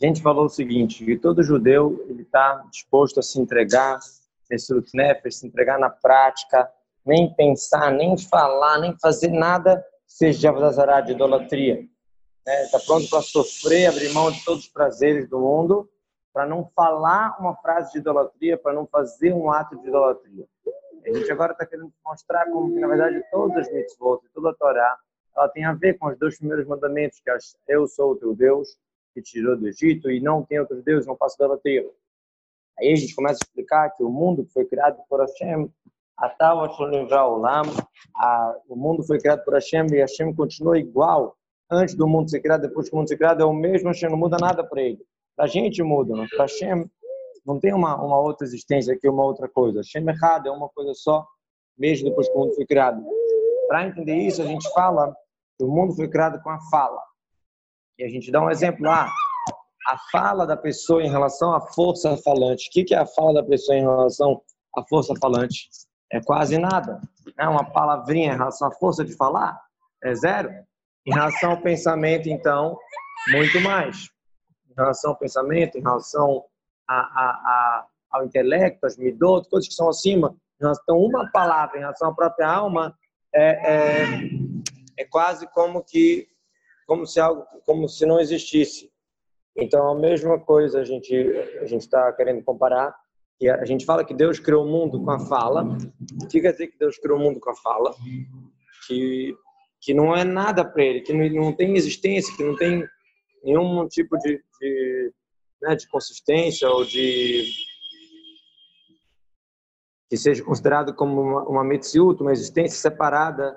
a gente falou o seguinte, que todo judeu ele está disposto a se entregar, se entregar na prática, nem pensar, nem falar, nem fazer nada seja de de idolatria. Está né? pronto para sofrer, abrir mão de todos os prazeres do mundo, para não falar uma frase de idolatria, para não fazer um ato de idolatria. A gente agora está querendo mostrar como que, na verdade, todas as mitzvot, toda a Torá, ela tem a ver com os dois primeiros mandamentos, que é eu sou o teu Deus, que te tirou do Egito, e não tem outros deuses, não faço idolatria. Aí a gente começa a explicar que o mundo que foi criado por Hashem, o mundo foi criado por Hashem e Hashem continua igual antes do mundo ser criado, depois que o mundo ser criado, é o mesmo, Hashem não muda nada para ele. Para a gente muda, mas para Hashem não tem uma, uma outra existência aqui, uma outra coisa. Hashem errado é uma coisa só, mesmo depois que o mundo foi criado. Para entender isso, a gente fala que o mundo foi criado com a fala. E a gente dá um exemplo lá. Ah, a fala da pessoa em relação à força falante. O que é a fala da pessoa em relação à força falante? É quase nada. É uma palavrinha em relação à força de falar? É zero. Em relação ao pensamento, então, muito mais. Em relação ao pensamento, em relação a, a, a, ao intelecto, às midot, coisas que são acima. Então, uma palavra em relação à própria alma é, é, é quase como que como se algo como se não existisse. Então, a mesma coisa a gente a gente está querendo comparar. E a gente fala que Deus criou o mundo com a fala. O que quer dizer que Deus criou o mundo com a fala? Que que não é nada para ele, que não, não tem existência, que não tem nenhum tipo de, de, né, de consistência ou de que seja considerado como uma, uma uma existência separada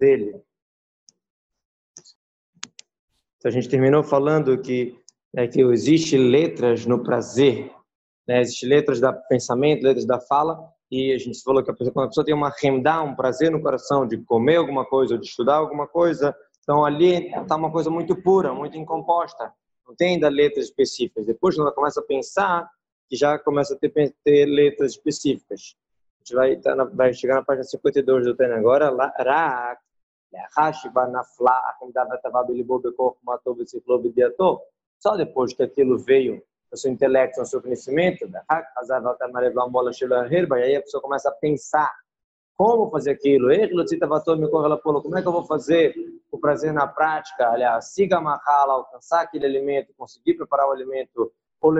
dele. Então, a gente terminou falando que, né, que existe letras no prazer, né, existe letras da pensamento, letras da fala, e a gente falou que a pessoa, quando a pessoa tem uma remda, um prazer no coração de comer alguma coisa ou de estudar alguma coisa, então ali está uma coisa muito pura, muito incomposta. Não tem ainda letras específicas. Depois, quando ela começa a pensar, que já começa a ter, ter letras específicas. A gente vai, tá na, vai chegar na página 52 do Tânia agora. Rak, só depois que aquilo veio no seu intelecto, no seu conhecimento, e aí a pessoa começa a pensar como fazer aquilo, como é que eu vou fazer o prazer na prática, aliás, siga mahala, alcançar aquele alimento, conseguir preparar o alimento, ou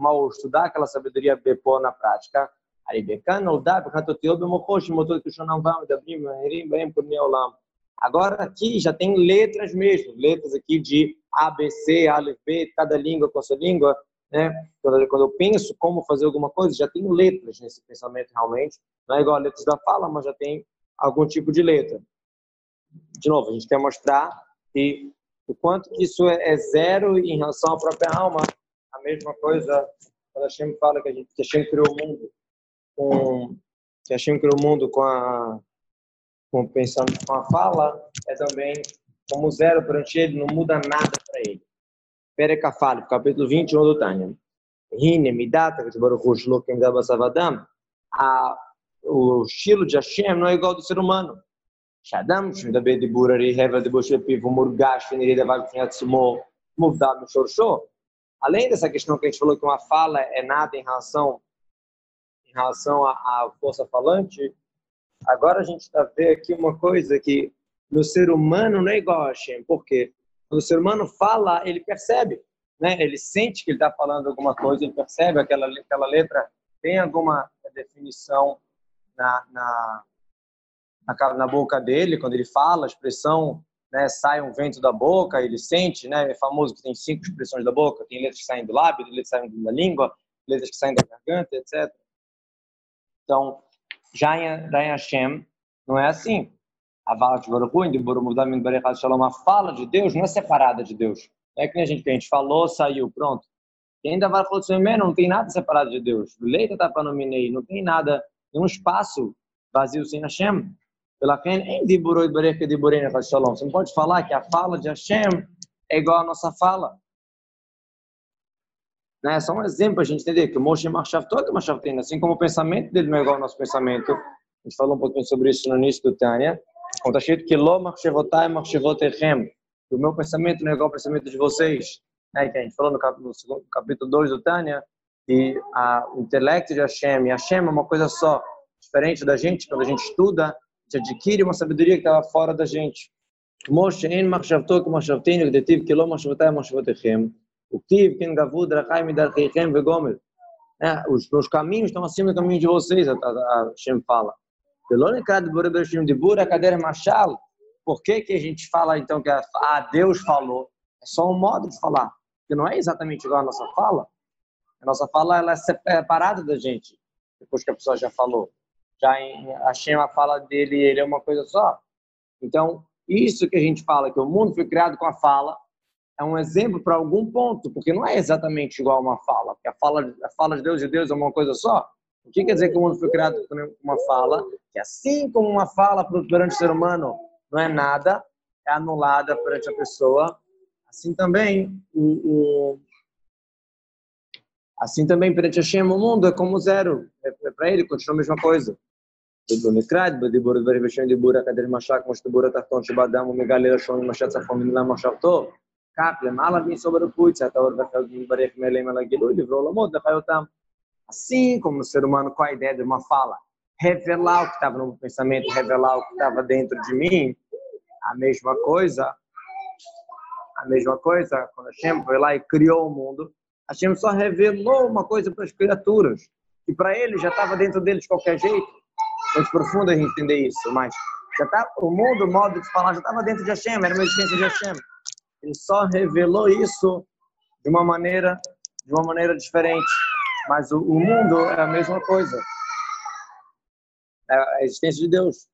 ou estudar aquela sabedoria bepô na prática, Agora aqui já tem letras mesmo, letras aqui de A, B, C, A, cada língua com a sua língua, né? Quando, eu penso como fazer alguma coisa, já tem letras nesse pensamento realmente. Não é igual a letras da fala, mas já tem algum tipo de letra. De novo, a gente quer mostrar que o quanto que isso é, é zero em relação à própria alma. A mesma coisa quando a Hashem fala que a gente que a Hashem criou o mundo com que a Hashem criou o mundo com a compensando com a fala, é também como zero para ele, não muda nada para ele. Pereca Afalif, capítulo 21 do Tânia. Rine, Midata, tá, que Shlokim Gabasavadam, o estilo de Hashem não é igual ao do ser humano. Shadam, Shmidabed de Burari, Heva de Boshepiv, Murgash, Venirida Vagfinhatsumo, Muvdam, Shorshor. Além dessa questão que a gente falou que uma fala é nada em relação em relação à força falante, agora a gente está vendo aqui uma coisa que no ser humano não é igual a Hashem. Por quê? Quando o ser humano fala, ele percebe, né? Ele sente que ele está falando alguma coisa, ele percebe aquela aquela letra tem alguma definição na, na, na, na boca dele quando ele fala, a expressão né, sai um vento da boca, ele sente, né? É famoso que tem cinco expressões da boca, tem letras que saem do lábio, letras que saem da língua, letras que saem da garganta, etc. Então, já em, em Hashem não é assim. A fala de Shalom, a fala de Deus não é separada de Deus. Não é que nem a gente, que a gente falou, saiu, pronto. E ainda vai falar não tem nada separado de Deus. Leita tá para nominei, não tem nada, nenhum espaço vazio sem Hashem. Pela Shalom. Você não pode falar que a fala de Hashem é igual à nossa fala. Né? Só um exemplo para a gente entender que o Moshe Marshav, toda Marshavtina, assim como o pensamento dele não é igual ao nosso pensamento. A gente falou um pouquinho sobre isso no início do Tânia. Está escrito que Lo Marshevotai Marshevoterem, que o meu pensamento não é igual ao pensamento de vocês. Né? Que a gente falou no capítulo, 2 do Tânia, que a, o intelecto de Hashem e Hashem é uma coisa só, diferente da gente, quando a gente estuda, a gente adquire uma sabedoria que tá estava fora da gente. Moshe en machshavto que machshavtinu, que detive que lo machshavatai machshavatechem. O Ktiv, Kin Gavud, é, Os meus caminhos estão acima do caminho de vocês, a Shem fala. Por que, que a gente fala então que a Deus falou? É só um modo de falar, que não é exatamente igual a nossa fala. A nossa fala ela é separada da gente, depois que a pessoa já falou. Já em Hashem, a fala dele ele é uma coisa só. Então, isso que a gente fala, que o mundo foi criado com a fala, é um exemplo para algum ponto, porque não é exatamente igual a uma fala, porque a fala, a fala de Deus e Deus é uma coisa só. O que quer dizer que o mundo foi criado com uma fala? Que assim como uma fala perante o ser humano não é nada, é anulada perante a pessoa, assim também o, o assim também perante Hashem o mundo é como zero, é, é para ele continua a mesma coisa. במקרא, בדיבור דברים ושם דיבור הקדש משק, כמו שדיבור התחתון שבאדם ומגלה לשון ומשת צפון מנהלה מחשבתו, כך למעלה מסובר רפואי, צאת האור וחלק מברך מאליהם על הגילוי, לברוא עולמות לחיותם. Assim como o ser humano com a ideia de uma fala, revelar o que estava no pensamento, revelar o que estava dentro de mim, a mesma coisa, a mesma coisa, quando Hashem foi lá e criou o mundo, Hashem só revelou uma coisa para as criaturas, que para ele já estava dentro dele de qualquer jeito muito profundo a gente entender isso, mas já tá, o mundo, o modo de falar, já estava dentro de Hashem, era uma existência de Hashem. Ele só revelou isso de uma maneira, de uma maneira diferente. Mas o, o mundo é a mesma coisa. É a existência de Deus.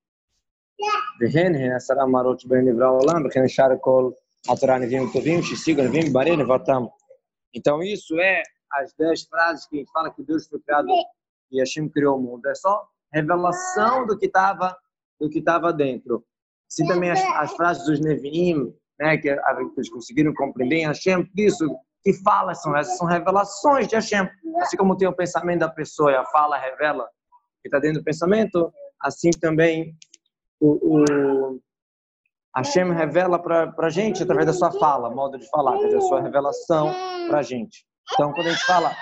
Então isso é as dez frases que fala que Deus foi criado e Hashem criou o mundo. É só revelação do que estava do que estava dentro. Assim também as, as frases dos Nevi'im, né, que, eles conseguiram compreender em Hashem, isso que fala são essas, são revelações de Hashem. Assim como tem o pensamento da pessoa e a fala revela o que está dentro do pensamento, assim também o, o Hashem revela para a gente através da sua fala, modo de falar, quer a sua revelação para a gente. Então, quando a gente fala,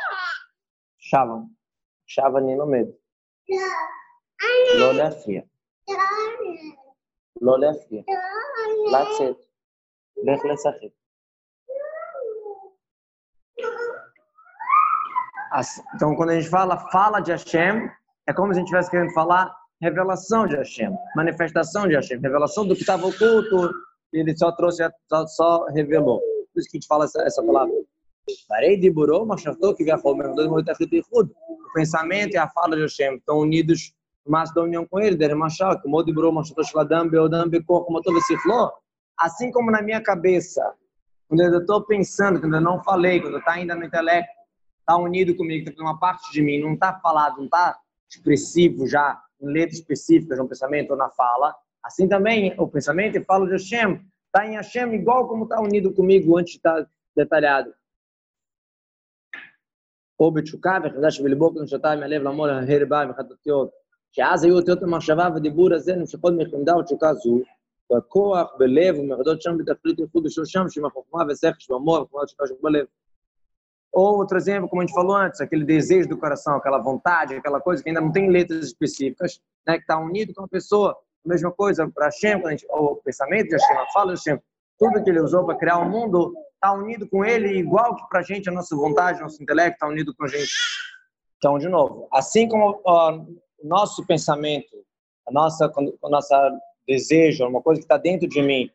Shalom, Shavani no medo. Lolé é fria. Lolé é fria. לך לשחק. Então, quando a gente fala fala de Hashem, é como se a gente estivesse querendo falar revelação de Hashem, manifestação de Hashem, revelação do que estava oculto, e ele só trouxe, só, só, revelou. Por isso que a gente fala essa, essa palavra. Parei de burô, mas que já falou mesmo, dois o pensamento e a fala de Hashem estão unidos mais da união com ele, der machal, como de bro, machal shladam, beodam, bekor, como todo esse flor, assim como na minha cabeça, quando eu estou pensando, quando eu não falei, quando está ainda no intelecto, está unido comigo, está uma parte de mim, não está falado, não está expressivo já, em letras específicas, no pensamento ou na fala, assim também o pensamento e fala de Hashem, está em Hashem igual como está unido comigo antes de estar tá detalhado. או בתשוקה וחידש בליבו כנשתיים מהלב לעמוד על הרבה מחדתיות, שאז היו אותיות המחשבה והדיבור הזה נמשכות מחמדה ותשוקה זו, והכוח בלב ומחדות שם בתכלית ייחוד בשלושם, שם החוכמה ושכל שבמוח וחוכמה ותשוקה שבלב. Ou outro exemplo, como a gente falou antes, aquele desejo do coração, aquela vontade, aquela coisa que ainda não tem letras específicas, né, que está unido com a pessoa. A mesma coisa para Hashem, quando a gente, o pensamento de Hashem, a fala de Hashem, tudo que ele usou para criar o mundo está unido com ele, igual que para a gente, a nossa vontade, nosso intelecto está unido com a gente. Então, de novo, assim como o nosso pensamento, a nossa, o nosso desejo, uma coisa que está dentro de mim,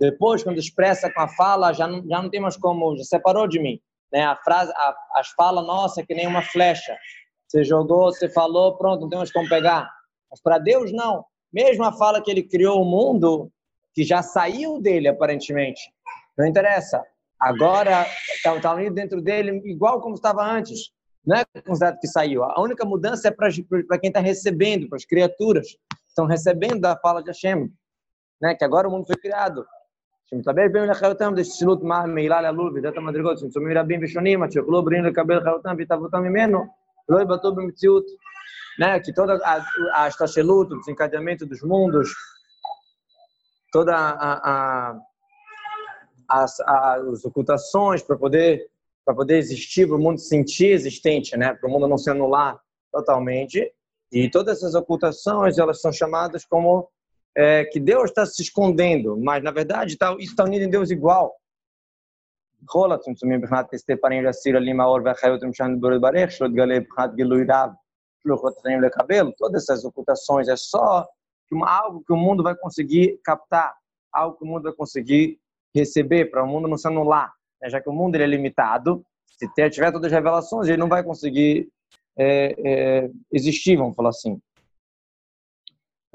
depois, quando expressa com a fala, já não, já não tem mais como, já separou de mim. Né? A frase, a, as falas nossa é que nem uma flecha. Você jogou, você falou, pronto, não tem mais como pegar. Mas para Deus, não. Mesmo a fala que ele criou o mundo, que já saiu dele, aparentemente, não interessa agora está tá unido dentro dele igual como estava antes. Não é considerado que saiu. A única mudança é para quem está recebendo, para as criaturas estão recebendo da fala de Hashem, né? que agora o mundo foi criado. שמתלבש בהם לחיותם זה שילוט מעילה ללול ודת המדרגות צמצומים רבים ושונים עד שיוכלו בריאים לקבל חיותם והתאבותם ממנו ולא יבטאו במציאות. Né, que toda a, a estacheluto, o desencadeamento dos mundos, toda a, a as, as ocultações para poder para poder existir, para o mundo sentir existente, né? Para o mundo não se anular totalmente. e todas essas ocultações, elas são chamadas como é, que Deus está se escondendo, mas na verdade tá, isso está unido em Deus igual. Todas essas ocultações é só algo que o mundo vai conseguir captar, algo que o mundo vai conseguir receber, para o mundo não se anular, né? já que o mundo ele é limitado. Se tiver todas as revelações, ele não vai conseguir é, é, existir, vamos falar assim.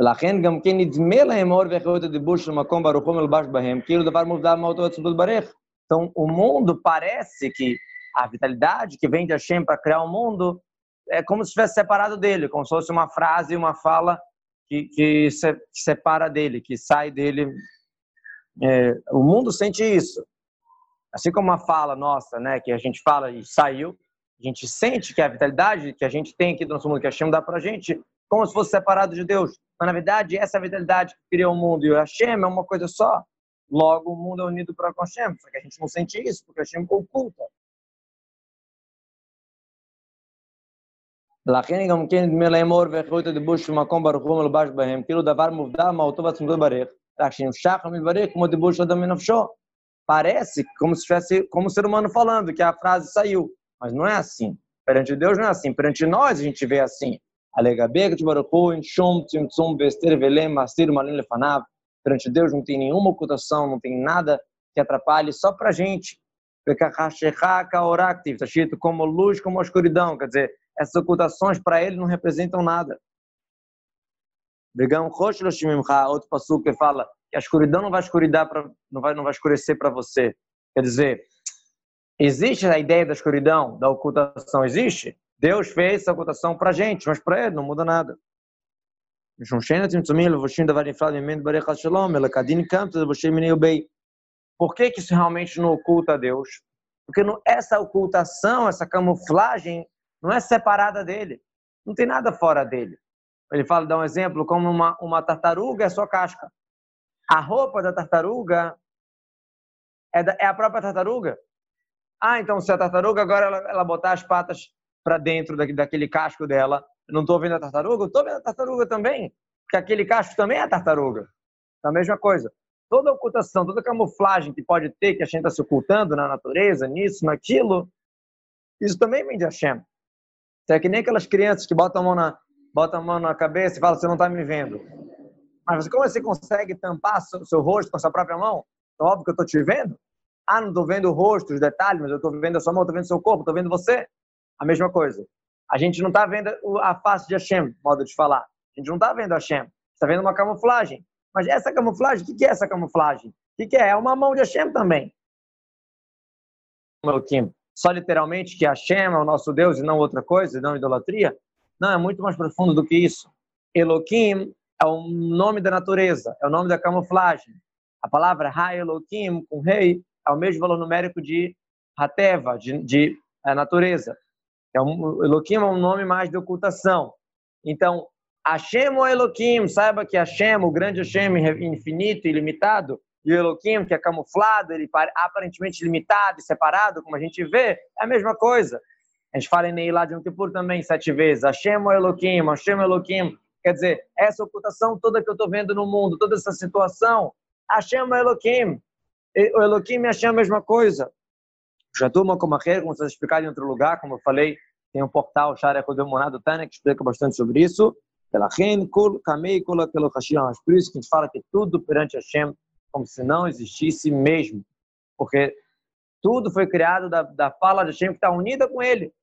ולכן גם כן נדמה להם אור וחיות הדיבור של מקום ברוחו מלבש בהם, כאילו דבר מובדל מאותו עצמות ברך. Então, o mundo parece que a vitalidade que vem de Hashem para criar o mundo é como se estivesse separado dele, como se fosse uma frase, uma fala que, que, se, que separa dele, que sai dele. É, o mundo sente isso. Assim como uma fala nossa, né, que a gente fala e saiu, a gente sente que a vitalidade que a gente tem aqui do nosso mundo, que Hashem dá para a gente, como se fosse separado de Deus. Mas, na verdade, essa vitalidade que criou o mundo e o Hashem é uma coisa só. Logo, o mundo é unido para com Hashem. Só que a gente não sente isso, porque Hashem oculta. לכן גם כן נדמה להם אור ואחריות הדיבור של מקום ברוך הוא מלבש בהם, כאילו דבר מובדל מהותו ועצמותו ברך, רק שנמשך המתברך כמו דיבור של אדם מנפשו. Parece como se tivesse como ser humano falando, que a frase saiu. Mas não é assim. Perante Deus não é assim. Perante nós a gente vê assim. Perante Deus não tem nenhuma ocultação, não tem nada que atrapalhe, só para a gente. Está escrito como luz, como escuridão. Quer dizer, essas ocultações para ele não representam nada. Outro passo que fala que a escuridão não vai escuridar para não vai não vai escurecer para você. Quer dizer, existe a ideia da escuridão, da ocultação existe? Deus fez essa ocultação para gente, mas para ele não muda nada. Por que, que isso realmente não oculta a Deus? Porque essa ocultação, essa camuflagem, não é separada dele. Não tem nada fora dele. Ele fala, dá um exemplo, como uma, uma tartaruga é sua casca. A roupa da tartaruga é, da, é a própria tartaruga. Ah, então se a tartaruga agora ela, ela botar as patas para dentro daquele casco dela. Eu não estou vendo a tartaruga? Estou vendo a tartaruga também. Porque aquele casco também é a tartaruga. É a mesma coisa. Toda ocultação, toda camuflagem que pode ter, que a gente está se ocultando na natureza, nisso, naquilo, isso também vem de Hashem. É que nem aquelas crianças que botam a mão na, botam a mão na cabeça e falam, você não está me vendo. Mas como você consegue tampar seu, seu rosto com a sua própria mão? Então, óbvio que eu estou te vendo. Ah, não estou vendo o rosto, os detalhes, mas eu estou vendo a sua mão, estou vendo o seu corpo, estou vendo você a mesma coisa. A gente não está vendo a face de Hashem, modo de falar. A gente não está vendo Hashem. Está vendo uma camuflagem. Mas essa camuflagem, o que é essa camuflagem? O que é? É uma mão de Hashem também. Elohim. Só literalmente que Hashem é o nosso Deus e não outra coisa, e não idolatria? Não, é muito mais profundo do que isso. Elohim é o nome da natureza, é o nome da camuflagem. A palavra Ha Elohim, com rei, é o mesmo valor numérico de Hateva, de, de é, natureza. É um, Elohim é um nome mais de ocultação. Então, Hashem ou Elohim, saiba que Hashem, o grande Hashem infinito e ilimitado, e o Elohim, que é camuflado, ele aparentemente limitado e separado, como a gente vê, é a mesma coisa. A gente fala em Neilá de Kippur também sete vezes, Hashem ou Elohim, Hashem ou Elohim. Quer dizer, essa ocultação toda que eu estou vendo no mundo, toda essa situação, Hashem ou Elohim. O Elohim e Hashem é a mesma coisa. Já turma como a como vocês explicaram em outro lugar, como eu falei, tem um portal Shara Kodemonado Tânia que explica bastante sobre isso. Pela Kul, Kamei, Kula, Pelo Hashem. Por isso que a gente fala que tudo perante Hashem como se não existisse mesmo. Porque tudo foi criado da, da fala de Hashem que está unida com ele.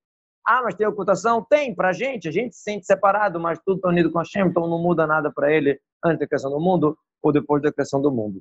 Ah, mas tem ocultação? Tem, para a gente. A gente se sente separado, mas tudo está unido com Hashem, então não muda nada para ele antes da criação do mundo ou depois da criação do mundo.